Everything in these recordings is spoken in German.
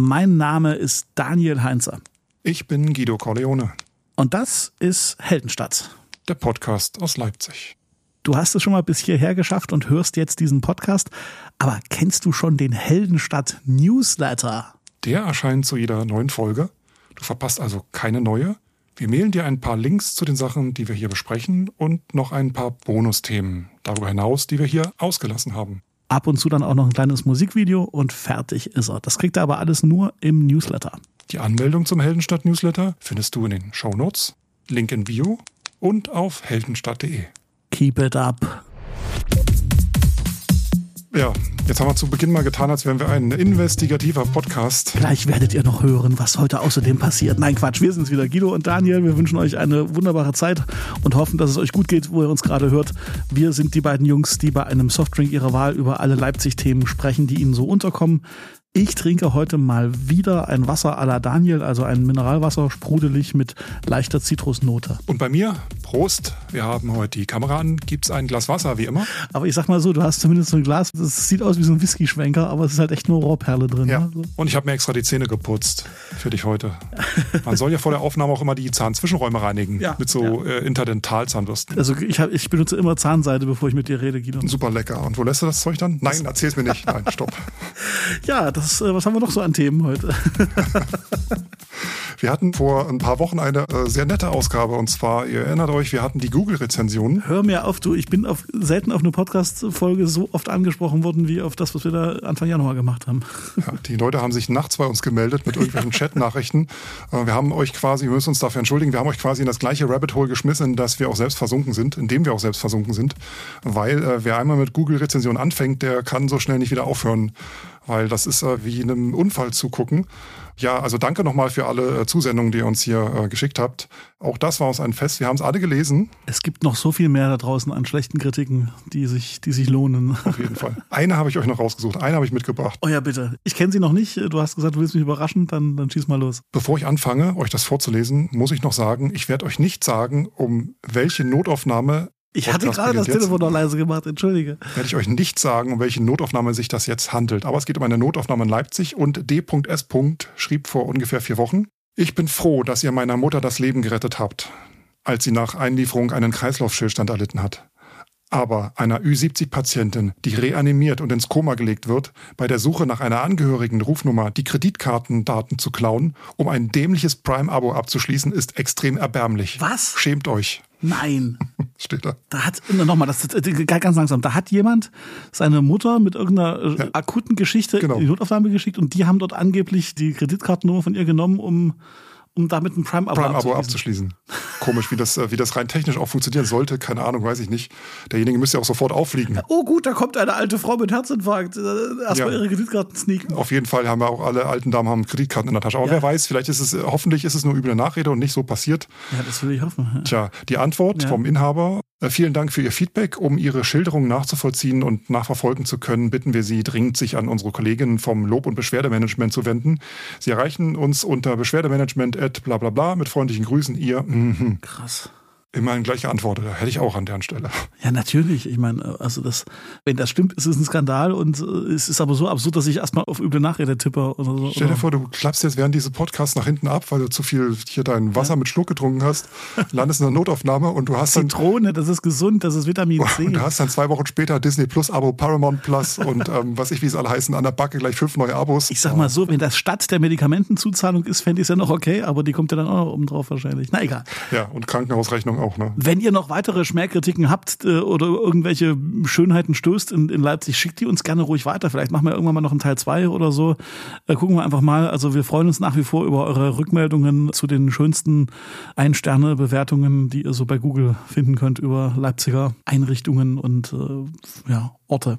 Mein Name ist Daniel Heinzer. Ich bin Guido Corleone. Und das ist Heldenstadt. Der Podcast aus Leipzig. Du hast es schon mal bis hierher geschafft und hörst jetzt diesen Podcast. Aber kennst du schon den Heldenstadt Newsletter? Der erscheint zu jeder neuen Folge. Du verpasst also keine neue. Wir mailen dir ein paar Links zu den Sachen, die wir hier besprechen und noch ein paar Bonusthemen darüber hinaus, die wir hier ausgelassen haben. Ab und zu dann auch noch ein kleines Musikvideo und fertig ist er. Das kriegt er aber alles nur im Newsletter. Die Anmeldung zum Heldenstadt Newsletter findest du in den Show Notes, Link in Bio und auf heldenstadt.de. Keep it up. Ja, jetzt haben wir zu Beginn mal getan, als wären wir ein investigativer Podcast. Gleich werdet ihr noch hören, was heute außerdem passiert. Nein, Quatsch, wir sind es wieder, Guido und Daniel. Wir wünschen euch eine wunderbare Zeit und hoffen, dass es euch gut geht, wo ihr uns gerade hört. Wir sind die beiden Jungs, die bei einem Softdrink ihrer Wahl über alle Leipzig-Themen sprechen, die ihnen so unterkommen. Ich trinke heute mal wieder ein Wasser à la Daniel, also ein Mineralwasser, sprudelig mit leichter Zitrusnote. Und bei mir, Prost, wir haben heute die Kamera an, gibt es ein Glas Wasser, wie immer. Aber ich sag mal so, du hast zumindest so ein Glas, das sieht aus wie so ein Whisky-Schwenker, aber es ist halt echt nur Rohrperle drin. Ja. Ne? So. Und ich habe mir extra die Zähne geputzt für dich heute. Man soll ja vor der Aufnahme auch immer die Zahnzwischenräume reinigen Ja, mit so äh, Interdentalzahnbürsten. Also ich, hab, ich benutze immer Zahnseide, bevor ich mit dir rede, Guido. Super lecker. Und wo lässt du das Zeug dann? Nein, erzähl's mir nicht. Nein, stopp. Ja, das, äh, was haben wir noch so an Themen heute? Wir hatten vor ein paar Wochen eine äh, sehr nette Ausgabe und zwar, ihr erinnert euch, wir hatten die Google-Rezensionen. Hör mir auf, du, ich bin auf, selten auf eine Podcast-Folge so oft angesprochen worden, wie auf das, was wir da Anfang Januar gemacht haben. Ja, die Leute haben sich nachts bei uns gemeldet mit irgendwelchen Chat-Nachrichten. Äh, Wir haben euch quasi, wir müssen uns dafür entschuldigen, wir haben euch quasi in das gleiche Rabbit Hole geschmissen, in das wir auch selbst versunken sind, in dem wir auch selbst versunken sind. Weil äh, wer einmal mit Google-Rezensionen anfängt, der kann so schnell nicht wieder aufhören. Weil das ist äh, wie einem Unfall zugucken. Ja, also danke nochmal für alle äh, Zusendungen, die ihr uns hier äh, geschickt habt. Auch das war uns ein Fest. Wir haben es alle gelesen, Es gibt noch so viel mehr da draußen an schlechten Kritiken, die sich, die sich lohnen. auf jeden Fall. Eine habe ich euch noch rausgesucht, eine habe ich mitgebracht. Oh ja, bitte. Ich kenne sie noch nicht. Du hast gesagt, du willst mich überraschen, dann, dann schieß mal los. Bevor ich anfange, euch das vorzulesen, muss ich noch sagen, ich werde euch nicht sagen, um welche Notaufnahme Ich hatte gerade das. Telefon noch leise gemacht, entschuldige. werde ich euch nicht sagen, um welche Notaufnahme sich das jetzt handelt. Aber es geht um eine Notaufnahme in Leipzig und D.S. schrieb vor ungefähr vier Wochen. Ich bin froh, dass ihr meiner Mutter das Leben gerettet habt, als sie nach Einlieferung einen Kreislaufstillstand erlitten hat. Aber einer Ü70-Patientin, die reanimiert und ins Koma gelegt wird, bei der Suche nach einer angehörigen Rufnummer die Kreditkartendaten zu klauen, um ein dämliches Prime-Abo abzuschließen, ist extrem erbärmlich. Was? Schämt euch, Nein. steht da. Da hat, nochmal, das äh, ganz langsam, da hat jemand seine Mutter mit irgendeiner äh, Ja. akuten Geschichte Genau. in die Notaufnahme geschickt und die haben dort angeblich die Kreditkartennummer von ihr genommen, um, um damit ein Prime-Abo Prime-Abo abzuschließen. abzuschließen. Komisch, wie das, äh, wie das rein technisch auch funktionieren sollte, keine Ahnung, weiß ich nicht. Derjenige müsste ja auch sofort auffliegen. Oh gut, da kommt eine alte Frau mit Herzinfarkt. Äh, Erstmal Ja. ihre Kreditkarten sneaken. Auf jeden Fall haben wir auch alle alten Damen haben Kreditkarten in der Tasche. Aber Ja. wer weiß, vielleicht ist es, hoffentlich ist es nur üble Nachrede und nicht so passiert. Ja, das will ich hoffen. Tja, die Antwort vom Inhaber. Äh, Vielen Dank für Ihr Feedback. Um Ihre Schilderung nachzuvollziehen und nachverfolgen zu können, bitten wir Sie dringend, sich an unsere Kolleginnen vom Lob- und Beschwerdemanagement zu wenden. Sie erreichen uns unter beschwerdemanagement bla bla bla mit freundlichen Grüßen. Ihr, mhm. Krass. immerhin gleich geantwortet. Hätte ich auch an deren Stelle. Ja, natürlich. Ich meine, also das, wenn das stimmt, ist es ein Skandal und äh, es ist aber so absurd, dass ich erstmal auf üble Nachrede tippe oder so. Stell dir vor, du klappst jetzt während dieses Podcasts nach hinten ab, weil du zu viel hier dein Wasser mit Schluck getrunken hast, landest in der Notaufnahme und du hast dann Zitrone, das ist gesund, das ist Vitamin C. und du hast dann zwei Wochen später Disney Plus Abo, Paramount Plus und ähm, was ich wie es alle heißen, an der Backe gleich fünf neue Abos. Ich sag mal so, wenn das statt der Medikamentenzuzahlung ist, fände ich es ja noch okay, aber die kommt ja dann auch noch oben drauf wahrscheinlich. Na egal. Ja, und Krankenhausrechnung auch, ne? Wenn ihr noch weitere Schmähkritiken habt äh, oder irgendwelche Schönheiten stößt in, in Leipzig, schickt die uns gerne ruhig weiter. Vielleicht machen wir irgendwann mal noch einen Teil zwei oder so. Äh, gucken wir einfach mal. Also wir freuen uns nach wie vor über eure Rückmeldungen zu den schönsten Ein-Sterne-Bewertungen, die ihr so bei Google finden könnt über Leipziger Einrichtungen und äh, ja, Orte.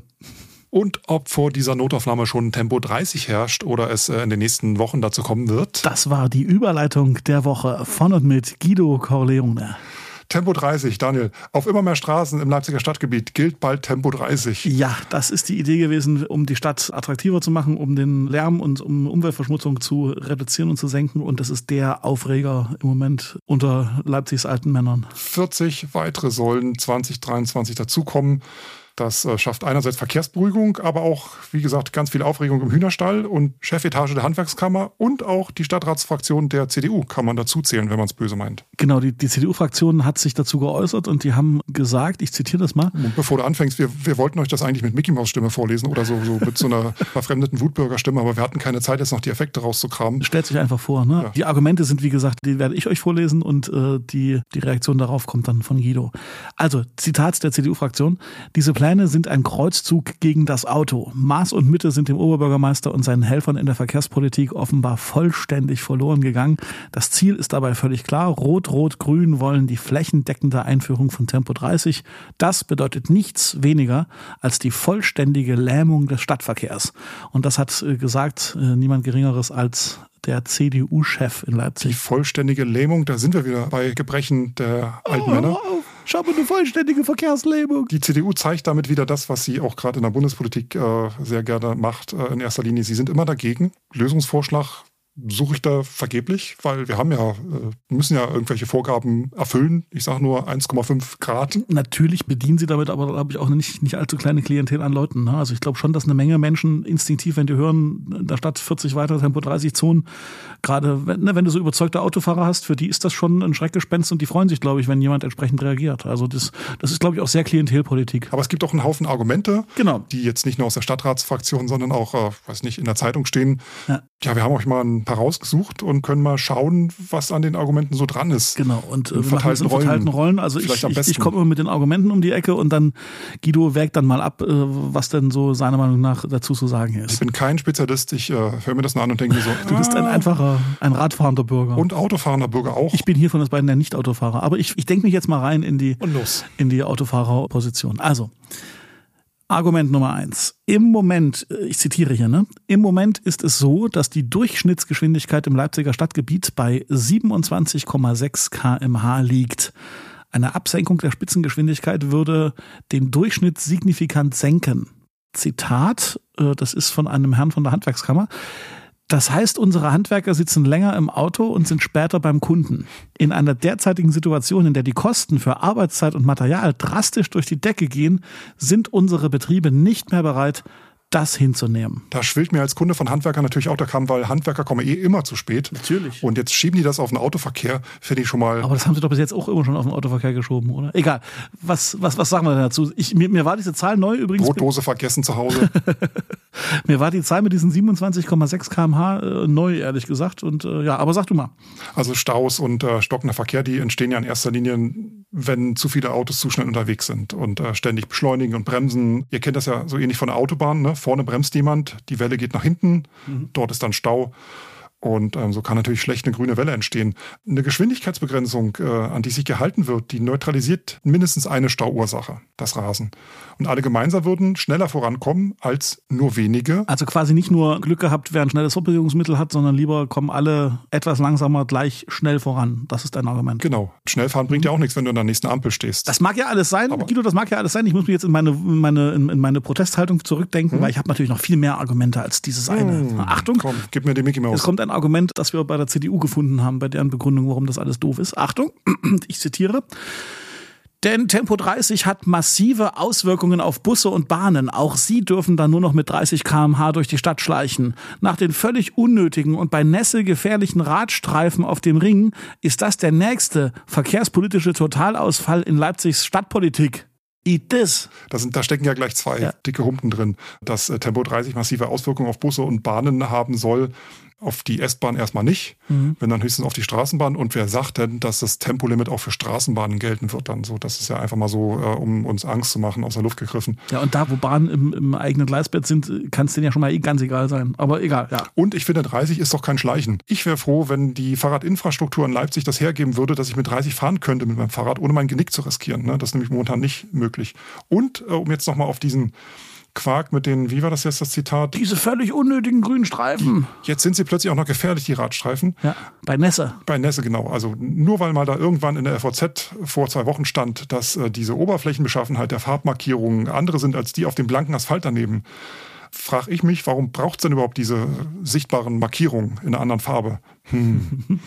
Und ob vor dieser Notaufnahme schon Tempo 30 herrscht oder es äh, in den nächsten Wochen dazu kommen wird. Das war die Überleitung der Woche von und mit Guido Corleone. Tempo 30, Daniel. Auf immer mehr Straßen im Leipziger Stadtgebiet gilt bald Tempo 30. Ja, das ist die Idee gewesen, um die Stadt attraktiver zu machen, um den Lärm und um Umweltverschmutzung zu reduzieren und zu senken. Und das ist der Aufreger im Moment unter Leipzigs alten Männern. 40 weitere sollen 2023 dazukommen. Das äh, schafft einerseits Verkehrsberuhigung, aber auch, wie gesagt, ganz viel Aufregung im Hühnerstall und Chefetage der Handwerkskammer und auch die Stadtratsfraktion der CDU kann man dazu zählen, wenn man es böse meint. Genau, die, die CDU-Fraktion hat sich dazu geäußert und die haben gesagt, ich zitiere das mal. Und bevor du anfängst, wir, wir wollten euch das eigentlich mit Mickey Maus Stimme vorlesen oder so, so mit so einer verfremdeten Wutbürgerstimme, aber wir hatten keine Zeit, jetzt noch die Effekte rauszukramen. Stellt sich einfach vor. Ne? Ja. Die Argumente sind, wie gesagt, die werde ich euch vorlesen und äh, die, die Reaktion darauf kommt dann von Guido. Also, Zitat der CDU-Fraktion. Diese Pläne sind ein Kreuzzug gegen das Auto. Maß und Mitte sind dem Oberbürgermeister und seinen Helfern in der Verkehrspolitik offenbar vollständig verloren gegangen. Das Ziel ist dabei völlig klar. Rot, Rot, Grün wollen die flächendeckende Einführung von Tempo 30. Das bedeutet nichts weniger als die vollständige Lähmung des Stadtverkehrs. Und das hat äh, gesagt äh, niemand Geringeres als der CDU-Chef in Die Leipzig. vollständige Lähmung, da sind wir wieder bei Gebrechen der alten Männer. Oh, schau mal, eine vollständige Verkehrslähmung. Die CDU zeigt damit wieder das, was sie auch gerade in der Bundespolitik äh, sehr gerne macht, äh, in erster Linie. Sie sind immer dagegen. Lösungsvorschlag suche ich da vergeblich, weil wir haben ja, äh, müssen ja irgendwelche Vorgaben erfüllen. Ich sage nur 1,5 Grad. Natürlich bedienen sie damit aber, glaube ich, auch nicht, nicht allzu kleine Klientel an Leuten. Ne? Also ich glaube schon, dass eine Menge Menschen instinktiv, wenn die hören, in der Stadt 40 weitere Tempo 30 Zonen, gerade wenn, ne, wenn du so überzeugte Autofahrer hast, für die ist das schon ein Schreckgespenst und die freuen sich, glaube ich, wenn jemand entsprechend reagiert. Also das, das ist, glaube ich, auch sehr Klientelpolitik. Aber es gibt auch einen Haufen Argumente, Genau. die jetzt nicht nur aus der Stadtratsfraktion, sondern auch, äh, weiß nicht, in der Zeitung stehen. Ja. Ja, wir haben euch mal ein paar rausgesucht und können mal schauen, was an den Argumenten so dran ist. Genau, und äh, das in verteilten verteilten Rollen. Rollen. Also ich, Vielleicht am ich, ich besten. komme immer mit den Argumenten um die Ecke und dann Guido wägt dann mal ab, äh, was denn so seiner Meinung nach dazu zu sagen Ich ist. bin kein Spezialist, ich äh, höre mir das an und denke mir so, Du bist ein ah, einfacher, ein radfahrender Bürger. und autofahrender Bürger auch. Ich bin hier von uns beiden der Nicht-Autofahrer. Aber ich, ich denke mich jetzt mal rein in die, in die Autofahrerposition. Also, Argument Nummer eins. Im Moment, äh, ich zitiere hier, ne? Im Moment ist es so, dass die Durchschnittsgeschwindigkeit im Leipziger Stadtgebiet bei 27,6 kmh liegt. Eine Absenkung der Spitzengeschwindigkeit würde den Durchschnitt signifikant senken. Zitat, äh, das ist von einem Herrn von der Handwerkskammer. Das heißt, unsere Handwerker sitzen länger im Auto und sind später beim Kunden. In einer derzeitigen Situation, in der die Kosten für Arbeitszeit und Material drastisch durch die Decke gehen, sind unsere Betriebe nicht mehr bereit, das hinzunehmen. Da schwillt mir als Kunde von Handwerkern natürlich auch der Kamm, weil Handwerker kommen eh immer zu spät. Natürlich. Und jetzt schieben die das auf den Autoverkehr, finde ich schon mal. Aber das haben sie doch bis jetzt auch immer schon auf den Autoverkehr geschoben, oder? Egal. Was, was, was sagen wir denn dazu? Ich, mir, mir war diese Zahl neu übrigens. Brotdose vergessen zu Hause. Mir war die Zahl mit diesen 27,6 kmh äh, neu, ehrlich gesagt. Und äh, ja, aber sag du mal. Also Staus und äh, stockender Verkehr, die entstehen ja in erster Linie, wenn zu viele Autos zu schnell unterwegs sind und äh, ständig beschleunigen und bremsen. Ihr kennt das ja so ähnlich von der Autobahn. Ne? Vorne bremst jemand, die Welle geht nach hinten, dort ist dann Stau. Und ähm, so kann natürlich schlecht eine grüne Welle entstehen. Eine Geschwindigkeitsbegrenzung, äh, an die sich gehalten wird, die neutralisiert mindestens eine Stauursache, das Rasen. Und alle gemeinsam würden schneller vorankommen als nur wenige. Also quasi nicht nur Glück gehabt, wer ein schnelles Fortbewegungsmittel hat, sondern lieber kommen alle etwas langsamer gleich schnell voran. Das ist dein Argument. Genau. Schnellfahren bringt ja auch nichts, wenn du an der nächsten Ampel stehst. Das mag ja alles sein, Aber- Guido, das mag ja alles sein. Ich muss mich jetzt in meine, in meine, in in meine Protesthaltung zurückdenken, weil ich habe natürlich noch viel mehr Argumente als dieses eine. Achtung, Komm, gib mir die Mickey es Maus. kommt ein Argument, das wir bei der CDU gefunden haben, bei deren Begründung, warum das alles doof ist. Achtung, ich zitiere. Denn Tempo 30 hat massive Auswirkungen auf Busse und Bahnen. Auch sie dürfen dann nur noch mit 30 km/h durch die Stadt schleichen. Nach den völlig unnötigen und bei Nässe gefährlichen Radstreifen auf dem Ring ist das der nächste verkehrspolitische Totalausfall in Leipzigs Stadtpolitik. Eat this. Da, sind, da stecken ja gleich zwei Ja. dicke Humpen drin. Dass äh, Tempo 30 massive Auswirkungen auf Busse und Bahnen haben soll, auf die S-Bahn erstmal nicht, Mhm. wenn dann höchstens auf die Straßenbahn. Und wer sagt denn, dass das Tempolimit auch für Straßenbahnen gelten wird dann so? Das ist ja einfach mal so, äh, um uns Angst zu machen, aus der Luft gegriffen. Ja, und da, wo Bahnen im, im eigenen Gleisbett sind, kann es denen ja schon mal eh ganz egal sein. Aber egal, ja. Und ich finde, 30 ist doch kein Schleichen. Ich wäre froh, wenn die Fahrradinfrastruktur in Leipzig das hergeben würde, dass ich mit 30 fahren könnte mit meinem Fahrrad, ohne mein Genick zu riskieren. Ne? Das ist nämlich momentan nicht möglich. Und äh, um jetzt nochmal auf diesen Quark mit den, wie war das jetzt das Zitat? Diese völlig unnötigen grünen Streifen. Jetzt sind sie plötzlich auch noch gefährlich, die Radstreifen. Ja, bei Nässe. Bei Nässe genau. Also nur weil mal da irgendwann in der FOZ vor zwei Wochen stand, dass äh, diese Oberflächenbeschaffenheit der Farbmarkierungen andere sind als die auf dem blanken Asphalt daneben, frage ich mich, warum braucht es denn überhaupt diese sichtbaren Markierungen in einer anderen Farbe? Hm.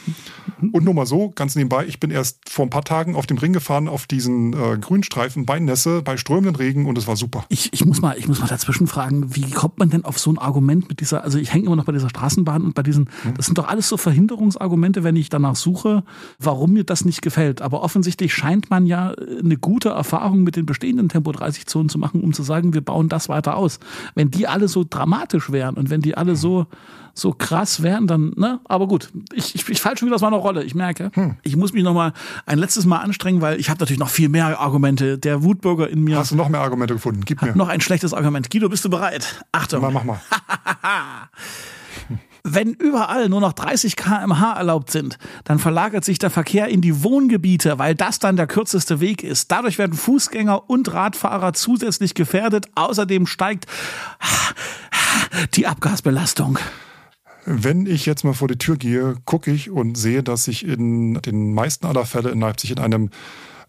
Und nur mal so, ganz nebenbei, ich bin erst vor ein paar Tagen auf dem Ring gefahren, auf diesen äh, Grünstreifen bei Nässe, bei strömenden Regen und es war super. Ich, ich, muss mal, ich muss mal dazwischen fragen, wie kommt man denn auf so ein Argument mit dieser, also ich hänge immer noch bei dieser Straßenbahn und bei diesen, hm. das sind doch alles so Verhinderungsargumente, wenn ich danach suche, warum mir das nicht gefällt. Aber offensichtlich scheint man ja eine gute Erfahrung mit den bestehenden Tempo-30-Zonen zu machen, um zu sagen, wir bauen das weiter aus. Wenn die alle so dramatisch wären und wenn die alle so so krass wären, dann, ne? Aber gut, ich, ich, ich falle schon wieder aus meiner Rolle. Ich merke, hm. ich muss mich noch mal ein letztes Mal anstrengen, weil ich habe natürlich noch viel mehr Argumente. Der Wutbürger in mir. Hast du noch mehr Argumente gefunden? Gib mir. Noch ein schlechtes Argument. Guido, bist du bereit? Achtung. Mal, mach mal. Wenn überall nur noch 30 km/h erlaubt sind, dann verlagert sich der Verkehr in die Wohngebiete, weil das dann der kürzeste Weg ist. Dadurch werden Fußgänger und Radfahrer zusätzlich gefährdet. Außerdem steigt die Abgasbelastung. Wenn ich jetzt mal vor die Tür gehe, gucke ich und sehe, dass ich in den meisten aller Fälle in Leipzig in einem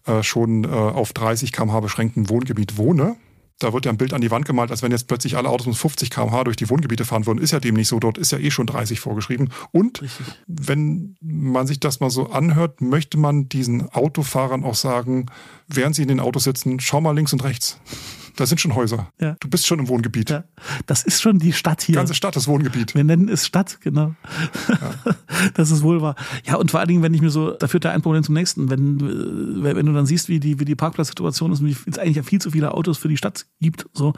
äh, schon äh, auf 30 km/h beschränkten Wohngebiet wohne. Da wird ja ein Bild an die Wand gemalt, als wenn jetzt plötzlich alle Autos mit 50 km/h durch die Wohngebiete fahren würden. Ist ja dem nicht so. Dort ist ja eh schon 30 vorgeschrieben. Und Richtig. wenn man sich das mal so anhört, möchte man diesen Autofahrern auch sagen, während sie in den Autos sitzen, schau mal links und rechts. Da sind schon Häuser. Ja. Du bist schon im Wohngebiet. Ja. Das ist schon die Stadt hier. Die ganze Stadt ist Wohngebiet. Wir nennen es Stadt, genau. Ja. Das ist wohl wahr. Ja, und vor allen Dingen, wenn ich mir so, da führt da ein Problem zum nächsten. Wenn, äh, wenn du dann siehst, wie die, wie die Parkplatzsituation ist und wie es eigentlich ja viel zu viele Autos für die Stadt gibt, so,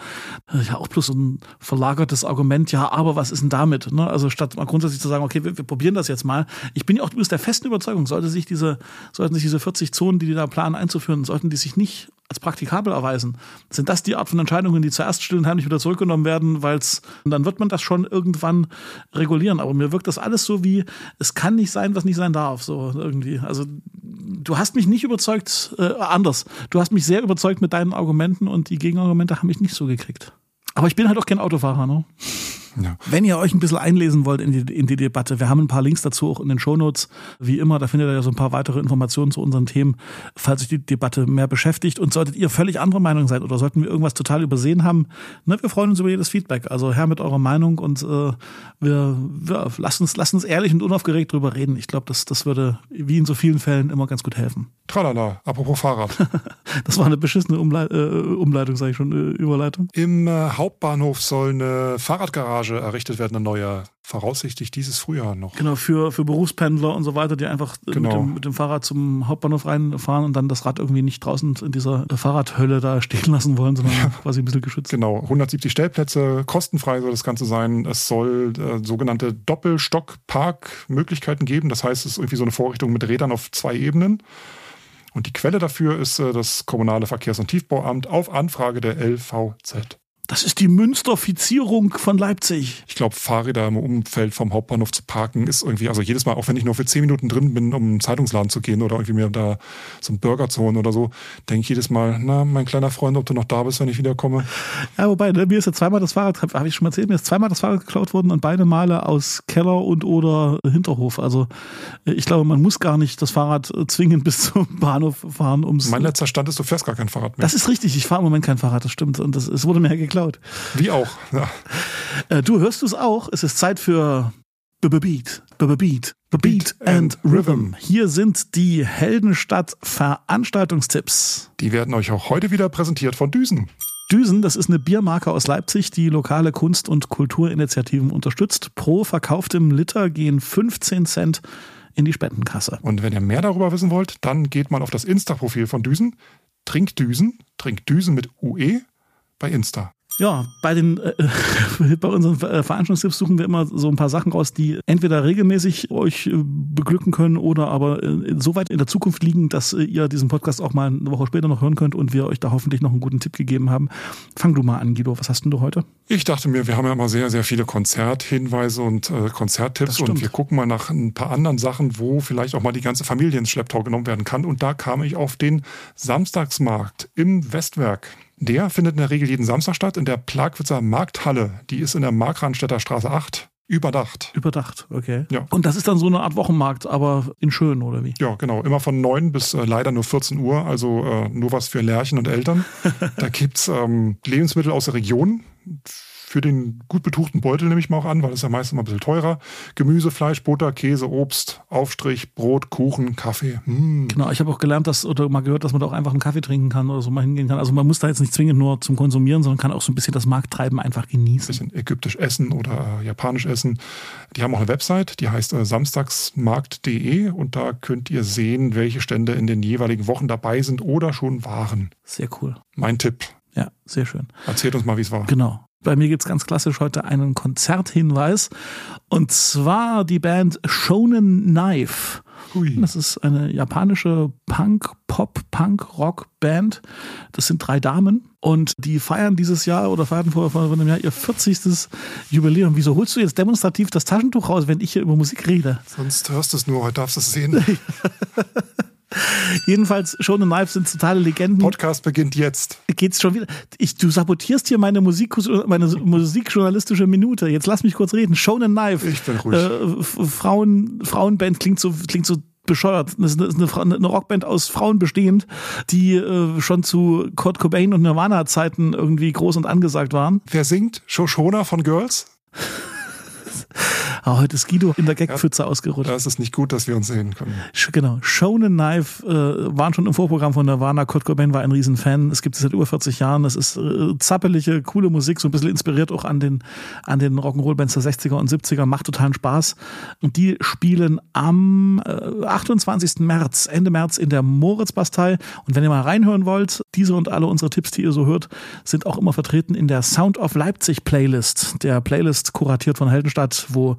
ja, auch bloß so ein verlagertes Argument, ja, aber was ist denn damit? Ne? Also statt mal grundsätzlich zu sagen, okay, wir, wir probieren das jetzt mal. Ich bin ja auch übrigens der festen Überzeugung, sollte sich diese, sollten sich diese 40 Zonen, die die da planen einzuführen, sollten die sich nicht als praktikabel erweisen. Sind das die Art von Entscheidungen, die zuerst still und heimlich wieder zurückgenommen werden, weil es, dann wird man das schon irgendwann regulieren. Aber mir wirkt das alles so wie, es kann nicht sein, was nicht sein darf, so irgendwie. Also du hast mich nicht überzeugt, äh, anders. Du hast mich sehr überzeugt mit deinen Argumenten und die Gegenargumente haben mich nicht so gekriegt. Aber ich bin halt auch kein Autofahrer, ne? Ja. Wenn ihr euch ein bisschen einlesen wollt in die, in die Debatte, wir haben ein paar Links dazu auch in den Shownotes. Wie immer, da findet ihr ja so ein paar weitere Informationen zu unseren Themen, falls euch die Debatte mehr beschäftigt. Und solltet ihr völlig andere Meinung sein oder sollten wir irgendwas total übersehen haben, ne, wir freuen uns über jedes Feedback. Also her mit eurer Meinung und äh, wir, wir lasst, uns, lasst uns ehrlich und unaufgeregt drüber reden. Ich glaube, das, das würde wie in so vielen Fällen immer ganz gut helfen. Tralala, apropos Fahrrad. das war eine beschissene Umle äh, Umleitung, sage ich schon, äh, Überleitung. Im äh, Hauptbahnhof soll eine Fahrradgarage errichtet werden, eine neue voraussichtlich dieses Frühjahr noch. Genau, für, für Berufspendler und so weiter, die einfach genau. mit, dem, mit dem Fahrrad zum Hauptbahnhof reinfahren und dann das Rad irgendwie nicht draußen in dieser Fahrradhölle da stehen lassen wollen, sondern ja. quasi ein bisschen geschützt. Genau, 170 Stellplätze, kostenfrei soll das Ganze sein. Es soll äh, sogenannte Doppelstock-Parkmöglichkeiten geben. Das heißt, es ist irgendwie so eine Vorrichtung mit Rädern auf zwei Ebenen. Und die Quelle dafür ist äh, das Kommunale Verkehrs- und Tiefbauamt auf Anfrage der LVZ. Das ist die Münsterfizierung von Leipzig. Ich glaube, Fahrräder im Umfeld vom Hauptbahnhof zu parken ist irgendwie, also jedes Mal, auch wenn ich nur für zehn Minuten drin bin, um einen Zeitungsladen zu gehen oder irgendwie mir da so einen Burger zu holen oder so, denke ich jedes Mal, na, mein kleiner Freund, ob du noch da bist, wenn ich wiederkomme. Ja, wobei, ne, mir ist ja zweimal das Fahrrad, habe ich schon mal erzählt, mir ist zweimal das Fahrrad geklaut worden und beide Male aus Keller und oder Hinterhof. Also ich glaube, man muss gar nicht das Fahrrad zwingend bis zum Bahnhof fahren, ums. Mein letzter Stand ist, du fährst gar kein Fahrrad mehr. Das ist richtig, ich fahre im Moment kein Fahrrad, das stimmt. Und das, es wurde mir ja geklaut. Wie auch. Ja. Äh, du hörst es auch. Es ist Zeit für Beat, Beat, Beat and Rhythm. Hier sind die Heldenstadt Veranstaltungstipps. Die werden euch auch heute wieder präsentiert von Düsen. Düsen, das ist eine Biermarke aus Leipzig, die lokale Kunst- und Kulturinitiativen unterstützt. Pro verkauftem Liter gehen 15 Cent in die Spendenkasse. Und wenn ihr mehr darüber wissen wollt, dann geht mal auf das Insta-Profil von Düsen. Trinkdüsen, Trinkdüsen mit UE bei Insta. Ja, bei den äh, bei unseren äh, Veranstaltungstipps suchen wir immer so ein paar Sachen raus, die entweder regelmäßig euch äh, beglücken können oder aber äh, so weit in der Zukunft liegen, dass äh, ihr diesen Podcast auch mal eine Woche später noch hören könnt und wir euch da hoffentlich noch einen guten Tipp gegeben haben. Fang du mal an, Guido. Was hast denn du heute? Ich dachte mir, wir haben ja immer sehr, sehr viele Konzerthinweise und äh, Konzerttipps und wir gucken mal nach ein paar anderen Sachen, wo vielleicht auch mal die ganze Familie ins Schlepptau genommen werden kann. Und da kam ich auf den Samstagsmarkt im Westwerk. Der findet in der Regel jeden Samstag statt in der Plagwitzer Markthalle. Die ist in der Markranstädter Straße 8. Überdacht. Überdacht, okay. Ja. Und das ist dann so eine Art Wochenmarkt, aber in schön, oder wie? Ja, genau. Immer von 9 bis äh, leider nur 14 Uhr, also äh, nur was für Lärchen und Eltern. da gibt's ähm, Lebensmittel aus der Region für den gut betuchten Beutel nehme ich mal auch an, weil es ja meistens immer ein bisschen teurer. Gemüse, Fleisch, Butter, Käse, Obst, Aufstrich, Brot, Kuchen, Kaffee. Mm. Genau, ich habe auch gelernt, dass oder mal gehört, dass man da auch einfach einen Kaffee trinken kann oder so mal hingehen kann. Also man muss da jetzt nicht zwingend nur zum Konsumieren, sondern kann auch so ein bisschen das Markttreiben einfach genießen. Ein bisschen ägyptisch essen oder äh, japanisch essen. Die haben auch eine Website, die heißt äh, samstagsmarkt.de und da könnt ihr sehen, welche Stände in den jeweiligen Wochen dabei sind oder schon waren. Sehr cool. Mein Tipp. Ja, sehr schön. Erzählt uns mal, wie es war. Genau. Bei mir gibt es ganz klassisch heute einen Konzerthinweis. Und zwar die Band Shonen Knife. Hui. Das ist eine japanische Punk, Pop, Punk, Rock Band. Das sind drei Damen und die feiern dieses Jahr oder feiern vor, vor einem Jahr ihr 40. Jubiläum. Wieso holst du jetzt demonstrativ das Taschentuch raus, wenn ich hier über Musik rede? Sonst hörst du es nur, heute darfst du es sehen. Jedenfalls, Shonen Knife sind totale Legenden. Podcast beginnt jetzt. Geht's schon wieder? Ich, du sabotierst hier meine, Musik, meine musikjournalistische Minute. Jetzt lass mich kurz reden. Shonen Knife. Ich bin ruhig. Äh, Frauen, Frauenband klingt so, klingt so bescheuert. Das ist eine, eine Rockband aus Frauen bestehend, die äh, schon zu Kurt Cobain und Nirvana-Zeiten irgendwie groß und angesagt waren. Wer singt? Shoshona von Girls? Ah, heute ist Guido in der Gagpfütze ja, ausgerutscht. Da ist es nicht gut, dass wir uns sehen können. Genau. Shonen Knife äh, waren schon im Vorprogramm von Nirvana. Kurt Cobain war ein Riesenfan. Es gibt es seit über 40 Jahren. Es ist äh, zappelige, coole Musik, so ein bisschen inspiriert auch an den, an den Rock'n'Roll-Bands der 60er und 70er. Macht totalen Spaß. Und die spielen am äh, 28. März, Ende März in der Moritzbastei. Und wenn ihr mal reinhören wollt, diese und alle unsere Tipps, die ihr so hört, sind auch immer vertreten in der Sound of Leipzig Playlist. Der Playlist kuratiert von Heldenstadt, wo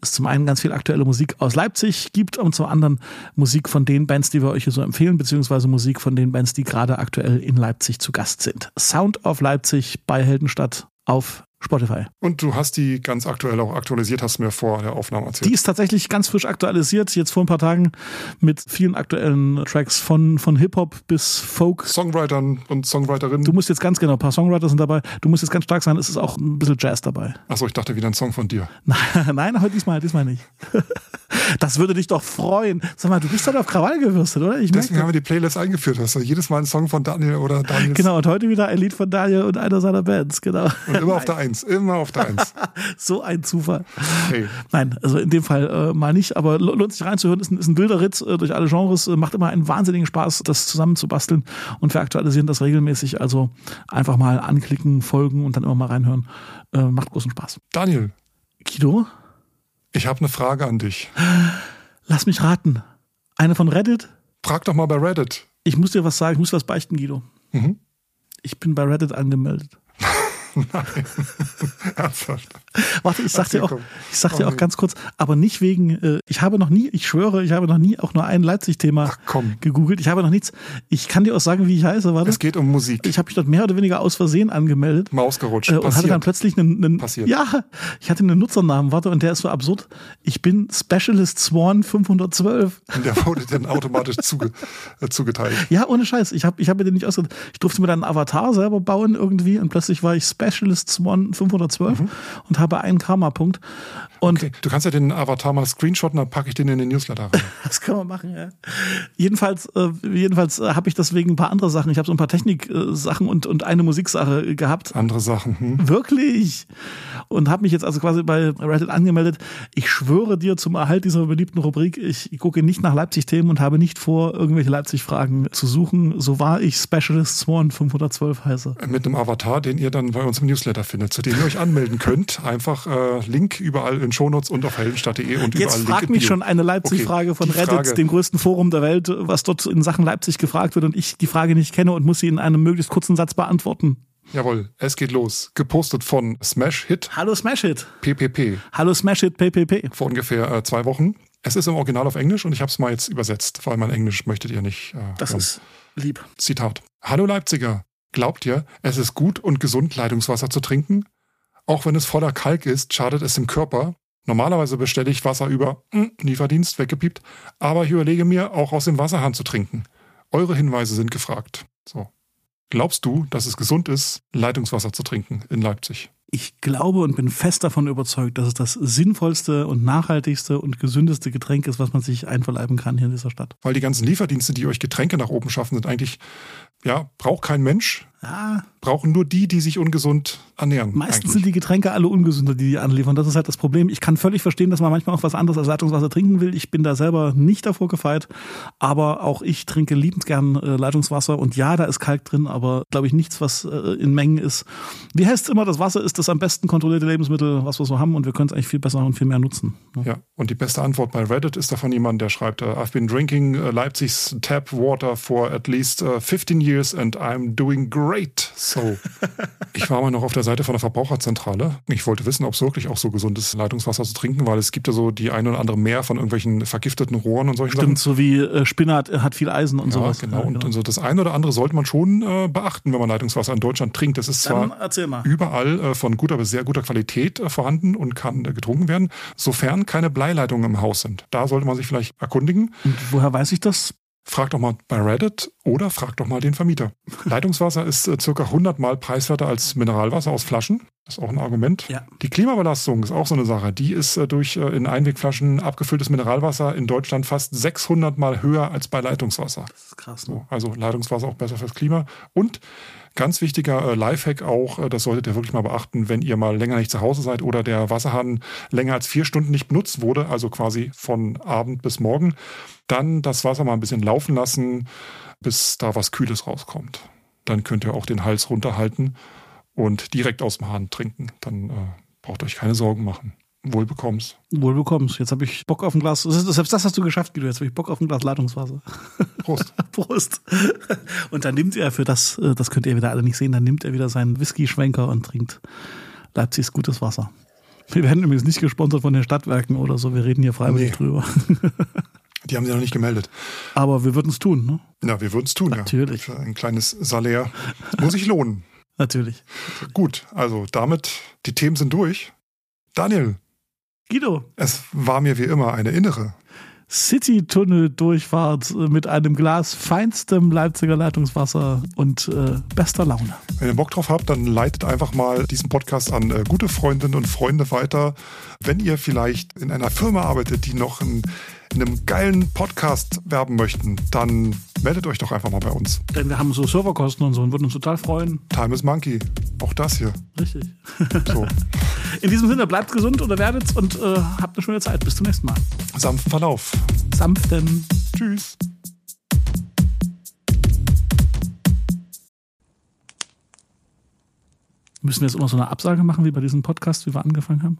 es zum einen ganz viel aktuelle Musik aus Leipzig gibt und zum anderen Musik von den Bands, die wir euch hier so empfehlen, beziehungsweise Musik von den Bands, die gerade aktuell in Leipzig zu Gast sind. Sound of Leipzig bei Heldenstadt auf Spotify. Und du hast die ganz aktuell auch aktualisiert, hast du mir vor der Aufnahme erzählt. Die ist tatsächlich ganz frisch aktualisiert, jetzt vor ein paar Tagen mit vielen aktuellen Tracks von, von Hip-Hop bis Folk. Songwritern und Songwriterinnen. Du musst jetzt ganz genau, ein paar Songwriter sind dabei. Du musst jetzt ganz stark sein, es ist auch ein bisschen Jazz dabei. Achso, ich dachte wieder ein Song von dir. Nein, aber diesmal, diesmal nicht. Das würde dich doch freuen. Sag mal, du bist doch auf Krawall gewürstet, oder? Ich Deswegen haben wir die Playlist eingeführt. Hast du jedes Mal ein Song von Daniel oder Daniel. Genau, und heute wieder ein Lied von Daniel und einer seiner Bands, genau. Und immer auf der Eins, immer auf der Eins. so ein Zufall. Hey. Nein, also in dem Fall äh, mal nicht, aber lohnt sich reinzuhören, ist ein, ist ein wilder Ritt äh, durch alle Genres, äh, macht immer einen wahnsinnigen Spaß, das zusammenzubasteln und wir aktualisieren das regelmäßig. Also einfach mal anklicken, folgen und dann immer mal reinhören. Äh, macht großen Spaß. Daniel. Guido? Ich habe eine Frage an dich. Lass mich raten. Eine von Reddit? Frag doch mal bei Reddit. Ich muss dir was sagen, ich muss was beichten, Guido. Mhm. Ich bin bei Reddit angemeldet. Nein. Ernsthaft. Warte, ich sag dir auch, ich sag dir auch ganz kurz, aber nicht wegen, äh, ich habe noch nie, ich schwöre, ich habe noch nie auch nur ein Leipzig-Thema gegoogelt. Ich habe noch nichts. Ich kann dir auch sagen, wie ich heiße. Warte. Es geht um Musik. Ich habe mich dort mehr oder weniger aus Versehen angemeldet. Maus gerutscht. Äh, und Passiert. hatte dann plötzlich einen, einen Passiert. ja, ich hatte einen Nutzernamen, warte, und der ist so absurd. Ich bin Specialist Swan 512. Und der wurde dann automatisch zuge, äh, zugeteilt. Ja, ohne Scheiß. Ich habe ich hab mir den nicht ausgedacht. Ich durfte mir dann einen Avatar selber bauen irgendwie und plötzlich war ich Specialist Swan 512 mhm. und habe einen Karma-Punkt. Okay. Du kannst ja den Avatar mal screenshotten, dann packe ich den in den Newsletter rein. das können wir machen, ja. Jedenfalls, äh, jedenfalls äh, habe ich deswegen ein paar andere Sachen. Ich habe so ein paar Technik-Sachen und, und eine Musiksache gehabt. Andere Sachen. Hm. Wirklich. Und habe mich jetzt also quasi bei Reddit angemeldet. Ich schwöre dir zum Erhalt dieser beliebten Rubrik, ich gucke nicht nach Leipzig-Themen und habe nicht vor, irgendwelche Leipzig-Fragen zu suchen. So war ich Specialist Swan 512 heiße. Mit einem Avatar, den ihr dann bei uns im Newsletter findet, zu dem ihr euch anmelden könnt. Einfach äh, Link überall in Shownotes und auf heldenstadt.de und Jetzt überall fragt mich schon eine Leipzig-Frage okay, von Reddit, Frage. dem größten Forum der Welt, was dort in Sachen Leipzig gefragt wird und ich die Frage nicht kenne und muss sie in einem möglichst kurzen Satz beantworten. Jawohl, es geht los. Gepostet von Smash Hit. Hallo Smash Hit. PPP. Hallo Smash Hit PPP. Vor ungefähr äh, zwei Wochen. Es ist im Original auf Englisch und ich habe es mal jetzt übersetzt, weil mein Englisch möchtet ihr nicht. Äh, das hören. ist lieb. Zitat. Hallo Leipziger. Glaubt ihr, es ist gut und gesund, Leitungswasser zu trinken? Auch wenn es voller Kalk ist, schadet es dem Körper. Normalerweise bestelle ich Wasser über hm, Lieferdienst, weggepiept, aber ich überlege mir, auch aus dem Wasserhahn zu trinken. Eure Hinweise sind gefragt. So. Glaubst du, dass es gesund ist, Leitungswasser zu trinken in Leipzig? Ich glaube und bin fest davon überzeugt, dass es das sinnvollste und nachhaltigste und gesündeste Getränk ist, was man sich einverleiben kann hier in dieser Stadt. Weil die ganzen Lieferdienste, die euch Getränke nach oben schaffen, sind eigentlich Ja, braucht kein Mensch. Ja, Brauchen nur die, die sich ungesund ernähren. Meistens eigentlich. sind die Getränke alle ungesünder, die die anliefern. Das ist halt das Problem. Ich kann völlig verstehen, dass man manchmal auch was anderes als Leitungswasser trinken will. Ich bin da selber nicht davor gefeit. Aber auch ich trinke liebend gern äh, Leitungswasser. Und ja, da ist Kalk drin, aber glaube ich nichts, was äh, in Mengen ist. Wie heißt es immer, das Wasser ist das am besten kontrollierte Lebensmittel, was wir so haben. Und wir können es eigentlich viel besser und viel mehr nutzen. ne? Ja, und die beste Antwort bei Reddit ist davon jemand, der schreibt, äh, I've been drinking äh, Leipzig's tap water for at least äh, 15 years and I'm doing great. So. ich war mal noch auf der Seite von der Verbraucherzentrale. Ich wollte wissen, ob es wirklich auch so gesund ist, Leitungswasser zu trinken, weil es gibt ja so die eine oder andere mehr von irgendwelchen vergifteten Rohren und solchen Stimmt, Sachen. so wie äh, Spinat äh, hat viel Eisen und Ja, sowas. genau. Und, und so das eine oder andere sollte man schon äh, beachten, wenn man Leitungswasser in Deutschland trinkt. Das ist Dann zwar überall äh, von guter bis sehr guter Qualität äh, vorhanden und kann äh, getrunken werden, sofern keine Bleileitungen im Haus sind. Da sollte man sich vielleicht erkundigen. Und woher weiß ich das? Frag doch mal bei Reddit oder frag doch mal den Vermieter. Leitungswasser ist äh, circa 100 Mal preiswerter als Mineralwasser aus Flaschen. Das ist auch ein Argument. Ja. Die Klimabelastung ist auch so eine Sache. Die ist äh, durch äh, in Einwegflaschen abgefülltes Mineralwasser in Deutschland fast 600 Mal höher als bei Leitungswasser. Das ist krass. Ne? So, also Leitungswasser auch besser fürs Klima. Und ganz wichtiger äh, Lifehack auch, äh, das solltet ihr wirklich mal beachten, wenn ihr mal länger nicht zu Hause seid oder der Wasserhahn länger als vier Stunden nicht benutzt wurde, also quasi von Abend bis morgen, dann das Wasser mal ein bisschen laufen lassen, bis da was Kühles rauskommt. Dann könnt ihr auch den Hals runterhalten und direkt aus dem Hahn trinken. Dann äh, braucht euch keine Sorgen machen. Wohl bekomm's. Wohl bekommst. Jetzt habe ich Bock auf ein Glas. Selbst das hast du geschafft, Guido. Jetzt habe ich Bock auf ein Glas Leitungswasser. Prost. Prost. Und dann nimmt er für das, äh, das könnt ihr wieder alle nicht sehen, dann nimmt er wieder seinen Whisky-Schwenker und trinkt Leipzigs gutes Wasser. Wir werden übrigens nicht gesponsert von den Stadtwerken oder so. Wir reden hier freiwillig Nee. drüber. Die haben sie noch nicht gemeldet. Aber wir würden es tun, ne? Na, wir würden es tun, Natürlich. ja. Für ein kleines Salär. Muss sich lohnen. Natürlich. Gut, also damit, die Themen sind durch. Daniel, Guido, es war mir wie immer eine innere. City-Tunnel-Durchfahrt äh, mit einem Glas feinstem Leipziger Leitungswasser und äh, bester Laune. Wenn ihr Bock drauf habt, dann leitet einfach mal diesen Podcast an äh, gute Freundinnen und Freunde weiter. Wenn ihr vielleicht in einer Firma arbeitet, die noch in, in einem geilen Podcast werben möchten, dann meldet euch doch einfach mal bei uns. Denn wir haben so Serverkosten und so und würden uns total freuen. Time is Monkey. Auch das hier. Richtig. So. In diesem Sinne, bleibt gesund oder werdet's und äh, habt eine schöne Zeit. Bis zum nächsten Mal. Sanften Verlauf. Sanften. Tschüss. Müssen wir jetzt immer so eine Absage machen, wie bei diesem Podcast, wie wir angefangen haben?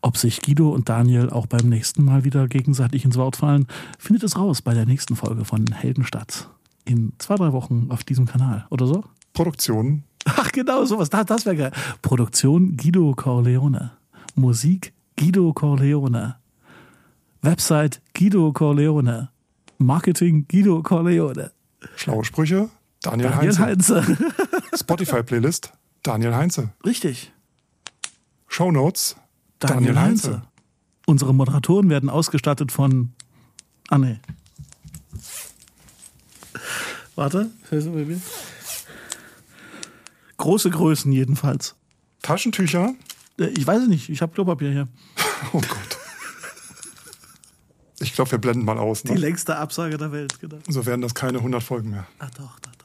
Ob sich Guido und Daniel auch beim nächsten Mal wieder gegenseitig ins Wort fallen, findet es raus bei der nächsten Folge von Heldenstadt. In zwei, drei Wochen auf diesem Kanal, oder so? Produktion. Ach, genau, sowas. Das, das wäre geil. Produktion Guido Corleone. Musik Guido Corleone. Website Guido Corleone. Marketing Guido Corleone. Schlaue Sprüche. Daniel, Daniel Heinze. Heinze. Spotify-Playlist. Daniel Heinze. Richtig. Shownotes. Daniel, Daniel Heinze. Heinze. Unsere Moderatoren werden ausgestattet von. Ah, nee. Warte. Große Größen jedenfalls. Taschentücher. Äh, Ich weiß es nicht, ich habe Klopapier hier. Oh Gott. Ich glaube, wir blenden mal aus. Die Ne? längste Absage der Welt, genau. So werden das keine 100 Folgen mehr. Ah, doch, doch, doch.